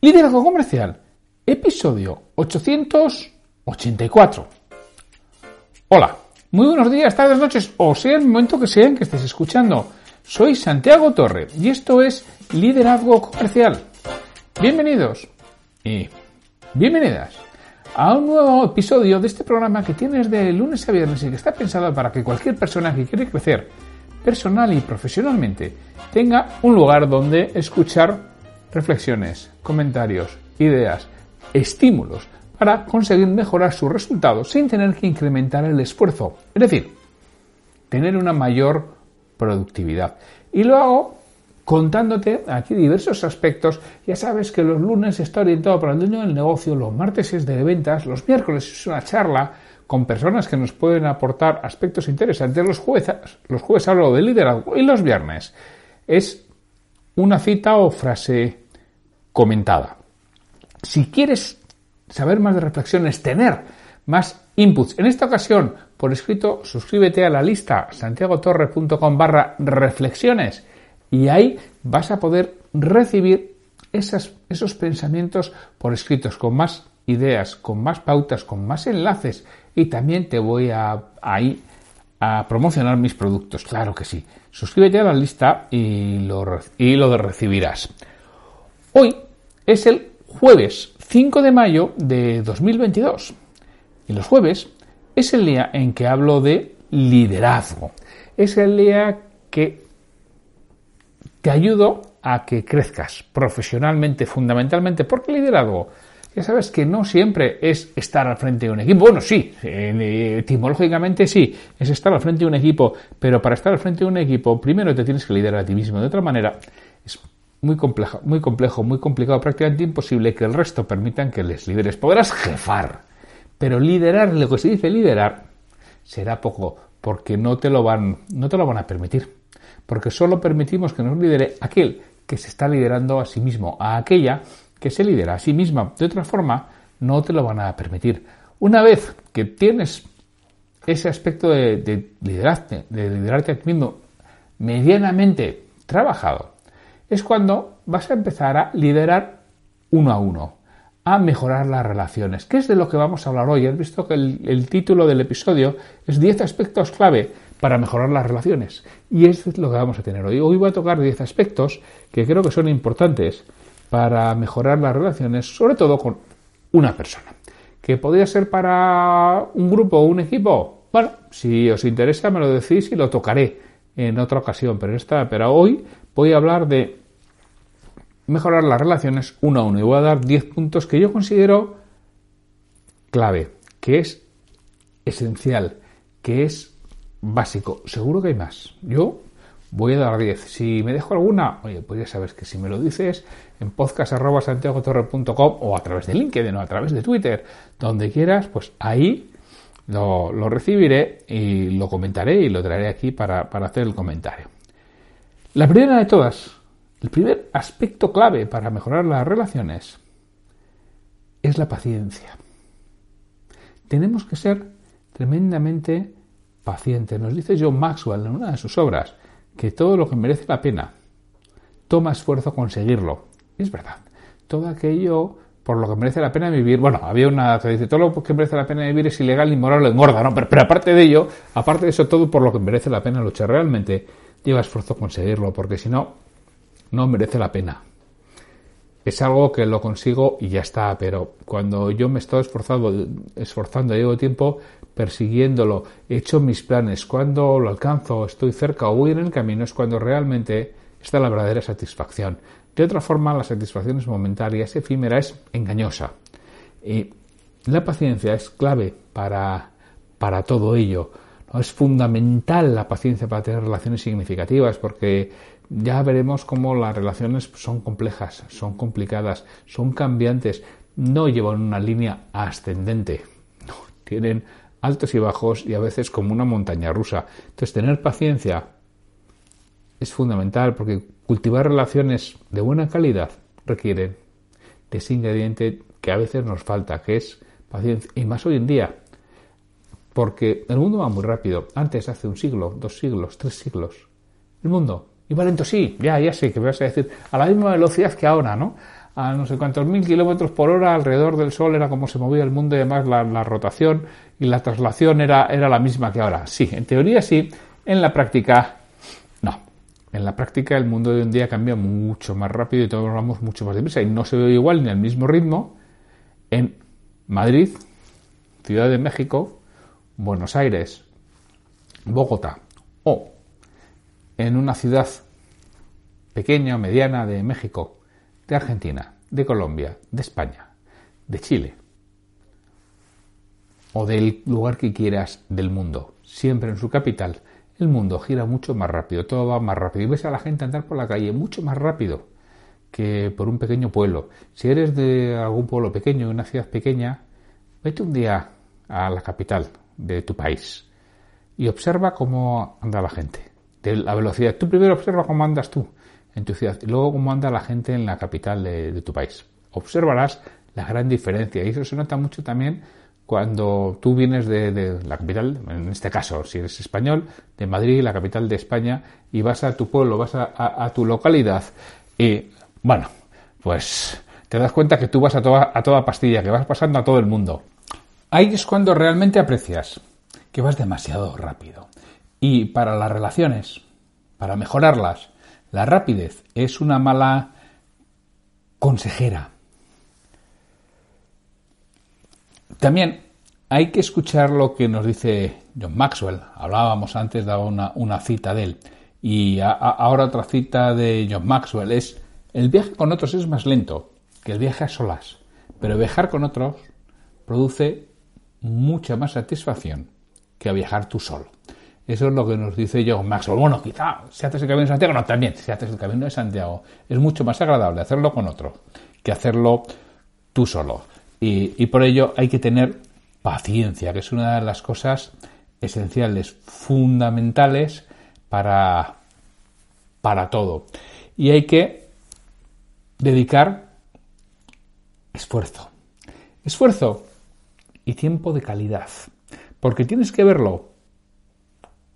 Liderazgo Comercial, episodio 884. Hola, muy buenos días, tardes, noches, o sea el momento que sean que estés escuchando. Soy Santiago Torre y esto es Liderazgo Comercial. Bienvenidos y bienvenidas a un nuevo episodio de este programa que tienes de lunes a viernes y que está pensado para que cualquier persona que quiere crecer personal y profesionalmente tenga un lugar donde escuchar reflexiones, comentarios, ideas, estímulos para conseguir mejorar sus resultados sin tener que incrementar el esfuerzo. Es decir, tener una mayor productividad. Y lo hago contándote aquí diversos aspectos. Ya sabes que los lunes está orientado para el dueño del negocio, los martes es de ventas, los miércoles es una charla con personas que nos pueden aportar aspectos interesantes, los jueves, los jueves hablo de liderazgo y los viernes es una cita o frase comentada. Si quieres saber más de reflexiones, tener más inputs, en esta ocasión por escrito, suscríbete a la lista santiagotorre.com barra reflexiones y ahí vas a poder recibir esos pensamientos por escritos con más ideas, con más pautas, con más enlaces y también te voy a ahí a promocionar mis productos, claro que sí. Suscríbete a la lista y lo, y lo recibirás. Hoy es el jueves 5 de mayo de 2022 y los jueves es el día en que hablo de liderazgo. Es el día que te ayudo a que crezcas profesionalmente, fundamentalmente, porque liderazgo ya sabes que no siempre es estar al frente de un equipo. Bueno, sí, etimológicamente sí, es estar al frente de un equipo, pero para estar al frente de un equipo, primero te tienes que liderar a ti mismo. De otra manera, es muy complejo, muy complejo, muy complicado, prácticamente imposible que el resto permitan que les lideres. Podrás jefar, pero liderar, lo que se dice liderar, será poco, porque no te lo van, no te lo van a permitir. Porque solo permitimos que nos lidere aquel que se está liderando a sí mismo, a aquella que se lidera a sí misma. De otra forma, no te lo van a permitir. Una vez que tienes ese aspecto de, liderarte, de liderarte a ti mismo medianamente trabajado, es cuando vas a empezar a liderar uno a uno, a mejorar las relaciones, que es de lo que vamos a hablar hoy. Has visto que el, título del episodio es 10 aspectos clave para mejorar las relaciones. Y es lo que vamos a tener hoy. Hoy voy a tocar 10 aspectos que creo que son importantes para mejorar las relaciones, sobre todo con una persona. ¿Que podría ser para un grupo o un equipo? Bueno, si os interesa me lo decís y lo tocaré en otra ocasión, pero, esta, pero hoy voy a hablar de mejorar las relaciones uno a uno y voy a dar 10 puntos que yo considero clave, que es esencial, que es básico. Seguro que hay más. Yo voy a dar 10. Si me dejo alguna, oye, pues ya sabes que si me lo dices en podcast.santiagotorre.com o a través de LinkedIn o a través de Twitter, donde quieras, pues ahí lo, recibiré y lo comentaré y lo traeré aquí para, para hacer el comentario. La primera de todas, el primer aspecto clave para mejorar las relaciones es la paciencia. Tenemos que ser tremendamente pacientes. Nos dice John Maxwell en una de sus obras, que todo lo que merece la pena toma esfuerzo conseguirlo. Es verdad. Todo aquello por lo que merece la pena vivir. Bueno, había una que dice todo lo que merece la pena vivir es ilegal, inmoral o engorda, ¿no? Pero, pero, aparte de ello, aparte de eso, todo por lo que merece la pena luchar realmente, lleva esfuerzo conseguirlo, porque si no, no merece la pena. Es algo que lo consigo y ya está, pero cuando yo me estoy esforzando, esforzando, llevo tiempo persiguiéndolo, he hecho mis planes, cuando lo alcanzo, estoy cerca o voy en el camino, es cuando realmente está la verdadera satisfacción. De otra forma, la satisfacción es momentánea, es efímera, es engañosa. Y la paciencia es clave para, para todo ello. Es fundamental la paciencia para tener relaciones significativas porque ya veremos cómo las relaciones son complejas, son complicadas, son cambiantes, no llevan una línea ascendente, tienen altos y bajos y a veces como una montaña rusa. Entonces, tener paciencia es fundamental porque cultivar relaciones de buena calidad requiere de ese ingrediente que a veces nos falta, que es paciencia. Y más hoy en día, porque el mundo va muy rápido. Antes, hace un siglo, dos siglos, tres siglos, el mundo iba lento, sí, ya, ya sé que me vas a decir, a la misma velocidad que ahora, ¿no? A no sé cuántos mil kilómetros por hora alrededor del Sol era como se movía el mundo y además la, la rotación y la traslación era, era la misma que ahora. Sí, en teoría sí, en la práctica. En la práctica el mundo de en día cambia mucho más rápido y todos vamos mucho más deprisa y no se ve igual ni al mismo ritmo en Madrid, Ciudad de México, Buenos Aires, Bogotá. O en una ciudad pequeña o mediana de México, de Argentina, de Colombia, de España, de Chile. O del lugar que quieras del mundo, siempre en su capital, el mundo gira mucho más rápido, todo va más rápido y ves a la gente andar por la calle mucho más rápido que por un pequeño pueblo. Si eres de algún pueblo pequeño, una ciudad pequeña, vete un día a la capital de tu país y observa cómo anda la gente, de la velocidad. Tú primero observa cómo andas tú en tu ciudad y luego cómo anda la gente en la capital de, tu país. Observarás la gran diferencia y eso se nota mucho también cuando tú vienes de, la capital, en este caso, si eres español, de Madrid, la capital de España, y vas a tu pueblo, vas a, tu localidad, y bueno, pues te das cuenta que tú vas a toda, pastilla, que vas pasando a todo el mundo. Ahí es cuando realmente aprecias que vas demasiado rápido. Y para las relaciones, para mejorarlas, la rapidez es una mala consejera. También hay que escuchar lo que nos dice John Maxwell. Hablábamos antes, daba una, una cita de él. Y ahora otra cita de John Maxwell es, el viaje con otros es más lento que el viaje a solas, pero viajar con otros produce mucha más satisfacción que viajar tú solo. Eso es lo que nos dice John Maxwell. Bueno, quizá si haces el camino de Santiago, no, también, si haces el camino de Santiago, es mucho más agradable hacerlo con otro que hacerlo tú solo. Y, por ello hay que tener paciencia, que es una de las cosas esenciales, fundamentales para, para todo. Y hay que dedicar esfuerzo. Esfuerzo y tiempo de calidad. Porque tienes que verlo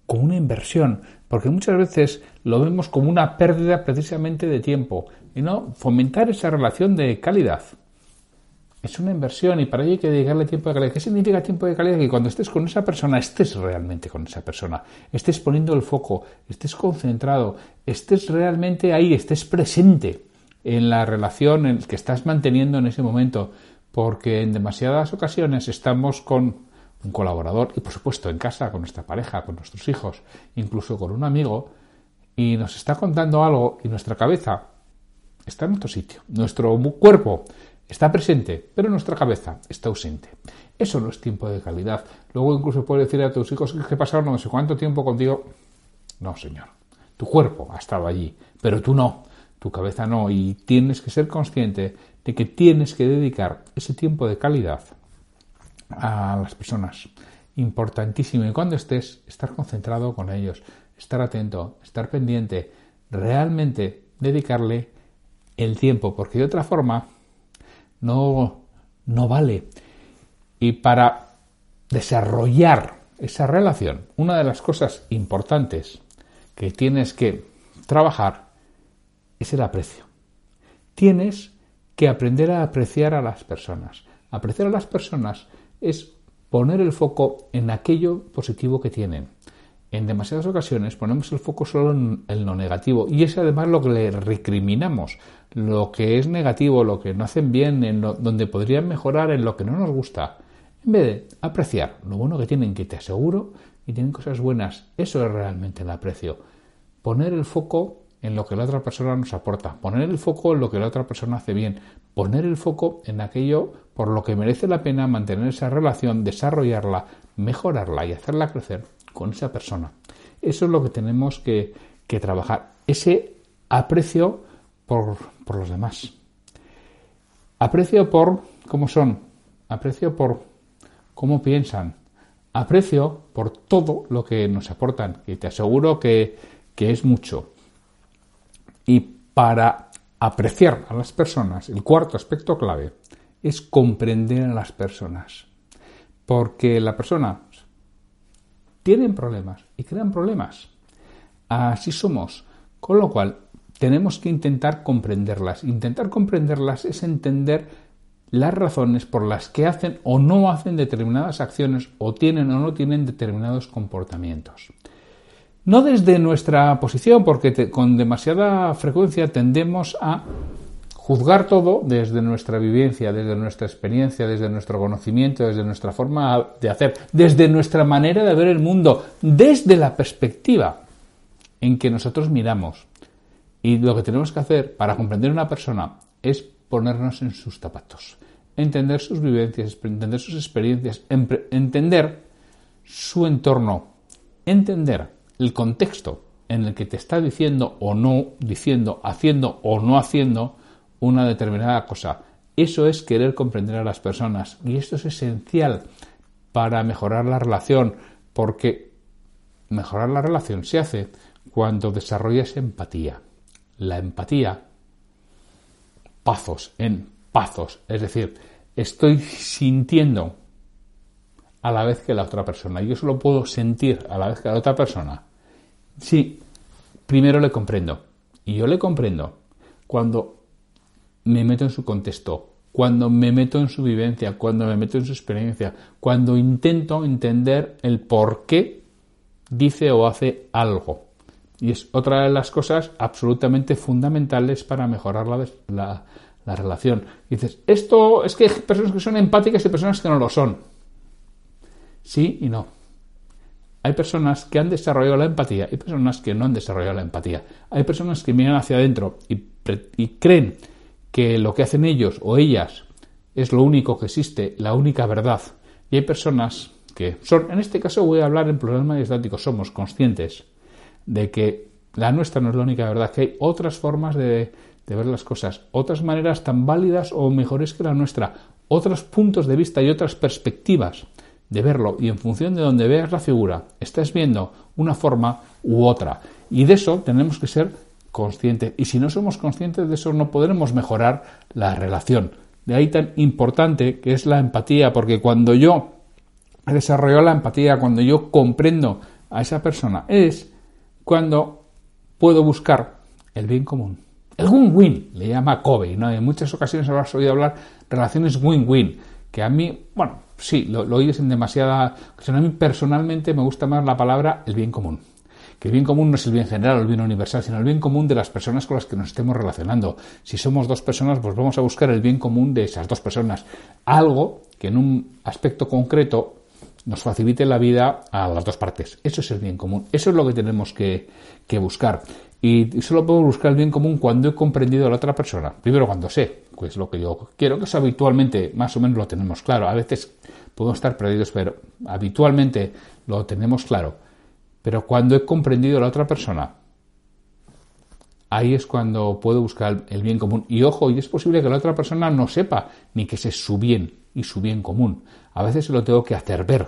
como una inversión, porque muchas veces lo vemos como una pérdida precisamente de tiempo y no fomentar esa relación de calidad. Es una inversión y para ello hay que dedicarle tiempo de calidad. ¿Qué significa tiempo de calidad? Que cuando estés con esa persona, estés realmente con esa persona, estés poniendo el foco, estés concentrado, estés realmente ahí, estés presente en la relación que estás manteniendo en ese momento, porque en demasiadas ocasiones estamos con un colaborador y por supuesto en casa con nuestra pareja, con nuestros hijos, incluso con un amigo y nos está contando algo y nuestra cabeza está en otro sitio. Nuestro cuerpo está presente, pero nuestra cabeza está ausente. Eso no es tiempo de calidad. Luego incluso puedes decir a tus hijos que pasaron no sé cuánto tiempo contigo. No, señor. Tu cuerpo ha estado allí, pero tú no. Tu cabeza no. Y tienes que ser consciente de que tienes que dedicar ese tiempo de calidad a las personas. Importantísimo. Y cuando estés, estar concentrado con ellos, estar atento, estar pendiente, realmente dedicarle el tiempo, porque de otra forma no, no vale. Y para desarrollar esa relación, una de las cosas importantes que tienes que trabajar es el aprecio. Tienes que aprender a apreciar a las personas. Apreciar a las personas es poner el foco en aquello positivo que tienen. En demasiadas ocasiones ponemos el foco solo en, lo negativo y es además lo que le recriminamos, lo que es negativo, lo que no hacen bien, en donde podrían mejorar, en lo que no nos gusta. En vez de apreciar lo bueno que tienen, que te aseguro y tienen cosas buenas, eso es realmente el aprecio. Poner el foco en lo que la otra persona nos aporta, poner el foco en lo que la otra persona hace bien, poner el foco en aquello por lo que merece la pena mantener esa relación, desarrollarla, mejorarla y hacerla crecer con esa persona. Eso es lo que tenemos que, trabajar. Ese aprecio por, por los demás. Aprecio por cómo son, aprecio por cómo piensan, aprecio por todo lo que nos aportan, y te aseguro que, que es mucho. Y para apreciar a las personas, el cuarto aspecto clave es comprender a las personas. Porque la persona tiene problemas y crean problemas. Así somos. Con lo cual, tenemos que intentar comprenderlas. Intentar comprenderlas es entender las razones por las que hacen o no hacen determinadas acciones o tienen o no tienen determinados comportamientos. No desde nuestra posición, porque con demasiada frecuencia tendemos a juzgar todo desde nuestra vivencia, desde nuestra experiencia, desde nuestro conocimiento, desde nuestra forma de hacer, desde nuestra manera de ver el mundo, desde la perspectiva en que nosotros miramos. Y lo que tenemos que hacer para comprender a una persona es ponernos en sus zapatos, entender sus vivencias, entender sus experiencias, entender su entorno, entender el contexto en el que te está diciendo o no diciendo, haciendo o no haciendo una determinada cosa. Eso es querer comprender a las personas y esto es esencial para mejorar la relación porque mejorar la relación se hace cuando desarrollas empatía. La empatía, pazos en pazos, es decir, estoy sintiendo a la vez que la otra persona. Yo solo puedo sentir a la vez que la otra persona. Sí, primero le comprendo. Y yo le comprendo cuando me meto en su contexto, cuando me meto en su vivencia, cuando me meto en su experiencia, cuando intento entender el por qué dice o hace algo. Y es otra de las cosas absolutamente fundamentales para mejorar la, relación. dices, esto es que hay personas que son empáticas y personas que no lo son. Sí y no. Hay personas que han desarrollado la empatía y personas que no han desarrollado la empatía. Hay personas que miran hacia adentro y creen que lo que hacen ellos o ellas es lo único que existe, la única verdad. Y hay personas que son, en este caso voy a hablar en plural majestático, somos conscientes de que la nuestra no es la única verdad, que hay otras formas de, de ver las cosas, otras maneras tan válidas o mejores que la nuestra, otros puntos de vista y otras perspectivas de verlo y en función de donde veas la figura, estás viendo una forma u otra. Y de eso tenemos que ser consciente. Y si no somos conscientes de eso, no podremos mejorar la relación. De ahí tan importante que es la empatía, porque cuando yo he desarrollado la empatía, cuando yo comprendo a esa persona, es cuando puedo buscar el bien común. El win-win, le llama Kobe, ¿no? En muchas ocasiones habrás oído hablar relaciones win-win, que a mí, bueno, sí, lo, lo oyes en demasiada... A mí personalmente me gusta más la palabra el bien común que el bien común no es el bien general o el bien universal, sino el bien común de las personas con las que nos estemos relacionando. Si somos dos personas, pues vamos a buscar el bien común de esas dos personas. Algo que en un aspecto concreto nos facilite la vida a las dos partes. Eso es el bien común. Eso es lo que tenemos que, buscar. Y solo puedo buscar el bien común cuando he comprendido a la otra persona. Primero cuando sé, pues lo que yo quiero, que eso habitualmente más o menos lo tenemos claro. A veces podemos estar perdidos, pero habitualmente lo tenemos claro. Pero cuando he comprendido a la otra persona, ahí es cuando puedo buscar el bien común. Y ojo, y es posible que la otra persona no sepa ni que ese es su bien y su bien común. A veces se lo tengo que hacer ver,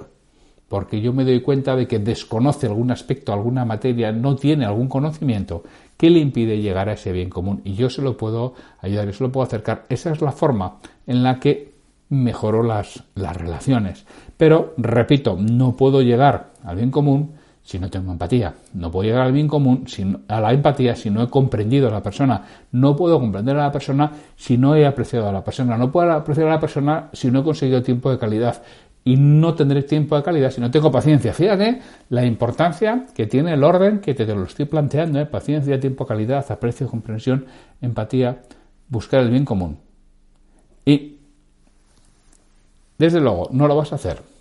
porque yo me doy cuenta de que desconoce algún aspecto, alguna materia, no tiene algún conocimiento que le impide llegar a ese bien común. Y yo se lo puedo ayudar, yo se lo puedo acercar. Esa es la forma en la que mejoro las, las relaciones. Pero, repito, no puedo llegar al bien común si no tengo empatía. No puedo llegar al bien común, a la empatía, si no he comprendido a la persona. No puedo comprender a la persona si no he apreciado a la persona. No puedo apreciar a la persona si no he conseguido tiempo de calidad. Y no tendré tiempo de calidad si no tengo paciencia. Fíjate la importancia que tiene el orden que te, lo estoy planteando. ¿eh? Paciencia, tiempo, calidad, aprecio, comprensión, empatía, buscar el bien común. Y, desde luego, no lo vas a hacer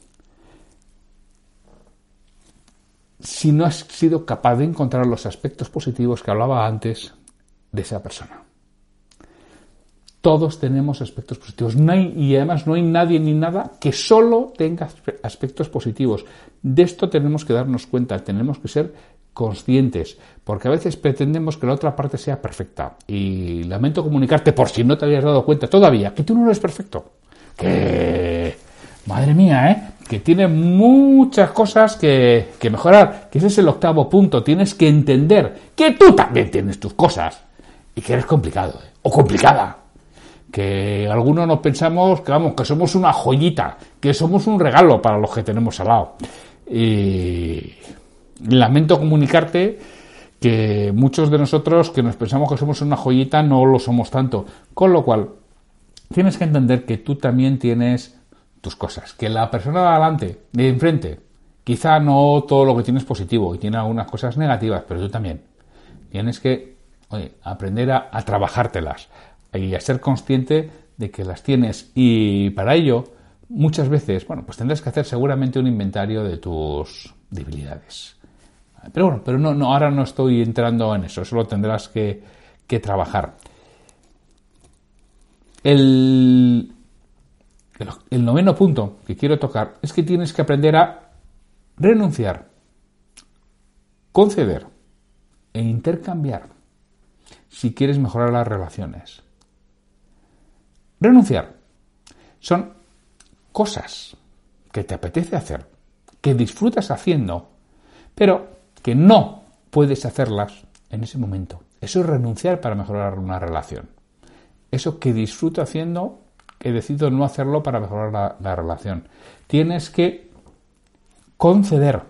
si no has sido capaz de encontrar los aspectos positivos que hablaba antes de esa persona. Todos tenemos aspectos positivos. Y además no hay nadie ni nada que solo tenga aspectos positivos. De esto tenemos que darnos cuenta. Tenemos que ser conscientes, porque a veces pretendemos que la otra parte sea perfecta. Y lamento comunicarte, por si no te habías dado cuenta todavía, que tú no eres perfecto. Que, madre mía, ¿eh? Que tiene muchas cosas que, que mejorar, que ese es el octavo punto. Tienes que entender que tú también tienes tus cosas y que eres complicado, ¿eh? o complicada. Que algunos nos pensamos que vamos, que somos una joyita, que somos un regalo para los que tenemos al lado. Y lamento comunicarte que muchos de nosotros que nos pensamos que somos una joyita no lo somos tanto. Con lo cual, tienes que entender que tú también tienes tus cosas. Que la persona de adelante, de enfrente, quizá no todo lo que tienes es positivo y tiene algunas cosas negativas, pero tú también. Tienes que aprender a, a trabajártelas y a ser consciente de que las tienes. Y para ello, muchas veces, bueno, pues tendrás que hacer seguramente un inventario de tus debilidades. Pero bueno, pero no, no, ahora no estoy entrando en eso, eso lo tendrás que, que trabajar. El, el noveno punto que quiero tocar es que tienes que aprender a renunciar, conceder e intercambiar si quieres mejorar las relaciones. Renunciar son cosas que te apetece hacer, que disfrutas haciendo, pero que no puedes hacerlas en ese momento. Eso es renunciar para mejorar una relación. Eso que disfruto haciendo, que decido no hacerlo para mejorar la, la relación. Tienes que conceder.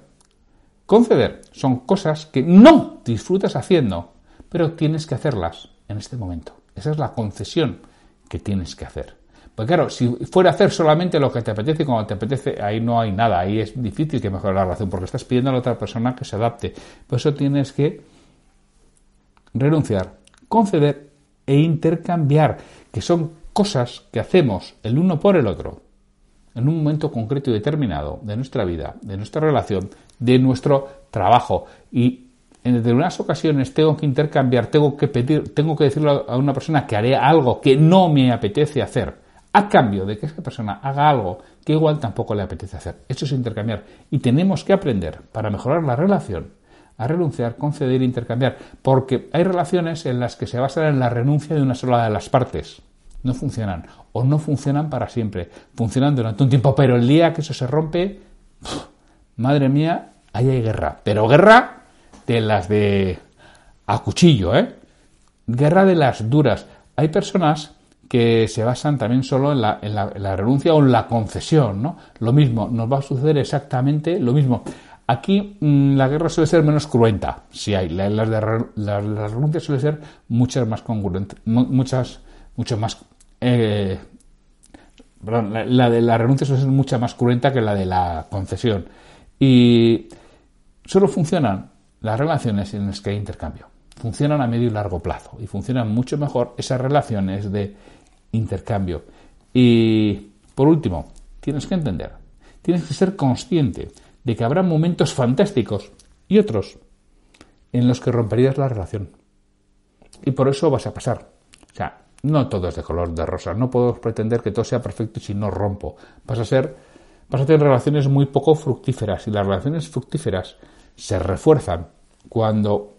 Conceder son cosas que no disfrutas haciendo, pero tienes que hacerlas en este momento. Esa es la concesión que tienes que hacer. Pues claro, si fuera a hacer solamente lo que te apetece cuando te apetece, ahí no hay nada, ahí es difícil que mejore la relación porque estás pidiendo a la otra persona que se adapte. Por eso tienes que renunciar, conceder e intercambiar, que son cosas que hacemos el uno por el otro en un momento concreto y determinado de nuestra vida, de nuestra relación, de nuestro trabajo. Y en determinadas ocasiones tengo que intercambiar, tengo que pedir, tengo que decirle a una persona que haré algo que no me apetece hacer a cambio de que esa persona haga algo que igual tampoco le apetece hacer. Eso es intercambiar. Y tenemos que aprender, para mejorar la relación, a renunciar, conceder e intercambiar. Porque hay relaciones en las que se basan en la renuncia de una sola de las partes. No funcionan. O no funcionan para siempre. Funcionan durante un tiempo. Pero el día que eso se rompe, madre mía, ahí hay guerra. Pero guerra de las de a cuchillo, ¿eh? Guerra de las duras. Hay personas que se basan también solo en la, en, la, renuncia o en la concesión, ¿no? Lo mismo, nos va a suceder exactamente lo mismo. Aquí mm, la guerra suele ser menos cruenta, si hay. Las, de, las, renuncias ser muchas más congruentes, muchas, mucho más. Eh, la, de la renuncia suele ser mucha más cruenta que la de la concesión. Y solo funcionan las relaciones en las que hay intercambio funcionan a medio y largo plazo y funcionan mucho mejor esas relaciones de intercambio. Y por último, tienes que entender, tienes que ser consciente de que habrá momentos fantásticos y otros en los que romperías la relación. Y por eso vas a pasar. O sea, no todo es de color de rosa. No puedo pretender que todo sea perfecto si no rompo. Vas a ser, a tener relaciones muy poco fructíferas y las relaciones fructíferas se refuerzan cuando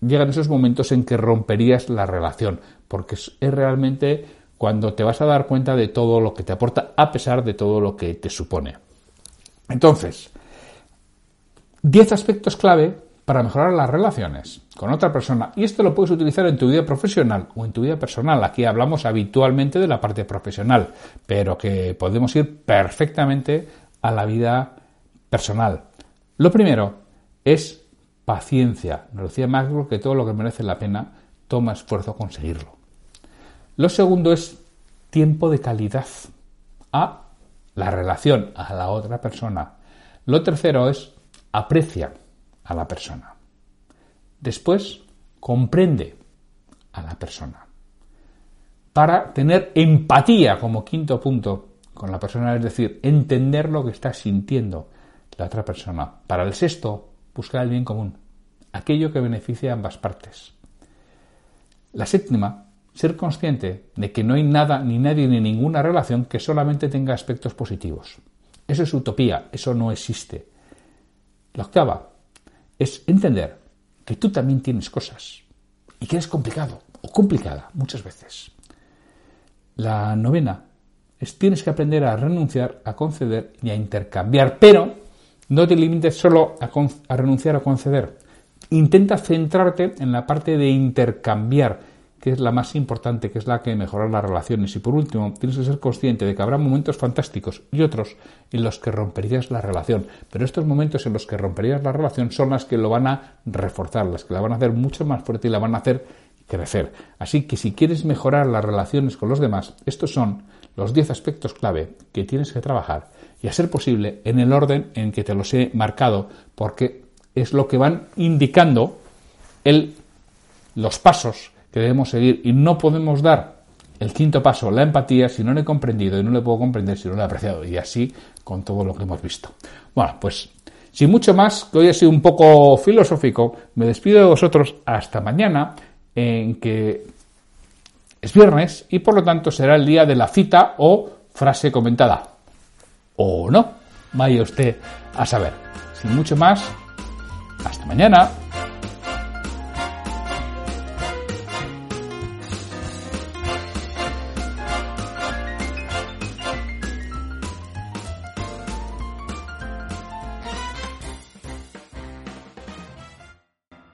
llegan esos momentos en que romperías la relación, porque es realmente cuando te vas a dar cuenta de todo lo que te aporta a pesar de todo lo que te supone. Entonces, 10 aspectos clave para mejorar las relaciones con otra persona. Y esto lo puedes utilizar en tu vida profesional o en tu vida personal. Aquí hablamos habitualmente de la parte profesional, pero que podemos ir perfectamente a la vida personal. Lo primero es paciencia. Nos decía Maxwell que todo lo que merece la pena toma esfuerzo conseguirlo. Lo segundo es tiempo de calidad a la relación, a la otra persona. Lo tercero es aprecia a la persona. Después, comprende a la persona. Para tener empatía como quinto punto con la persona, es decir, entender lo que está sintiendo la otra persona. Para el sexto, buscar el bien común, aquello que beneficie a ambas partes. La séptima, ser consciente de que no hay nada, ni nadie, ni ninguna relación que solamente tenga aspectos positivos. Eso es utopía, eso no existe. La octava, es entender que tú también tienes cosas y que eres complicado o complicada muchas veces. La novena es tienes que aprender a renunciar, a conceder y a intercambiar, pero no te limites solo a, a renunciar a conceder. Intenta centrarte en la parte de intercambiar, que es la más importante, que es la que mejorar las relaciones. Y por último, tienes que ser consciente de que habrá momentos fantásticos y otros en los que romperías la relación. Pero estos momentos en los que romperías la relación son las que lo van a reforzar, las que la van a hacer mucho más fuerte y la van a hacer crecer. Así que si quieres mejorar las relaciones con los demás, estos son los 10 aspectos clave que tienes que trabajar y a ser posible en el orden en que te los he marcado, porque es lo que van indicando el, los pasos que debemos seguir y no podemos dar el quinto paso, la empatía, si no lo he comprendido y no le puedo comprender si no lo he apreciado y así con todo lo que hemos visto. Bueno, pues sin mucho más, que hoy ha sido un poco filosófico, me despido de vosotros hasta mañana en que es viernes y por lo tanto será el día de la cita o frase comentada. O no, vaya usted a saber. Sin mucho más, hasta mañana.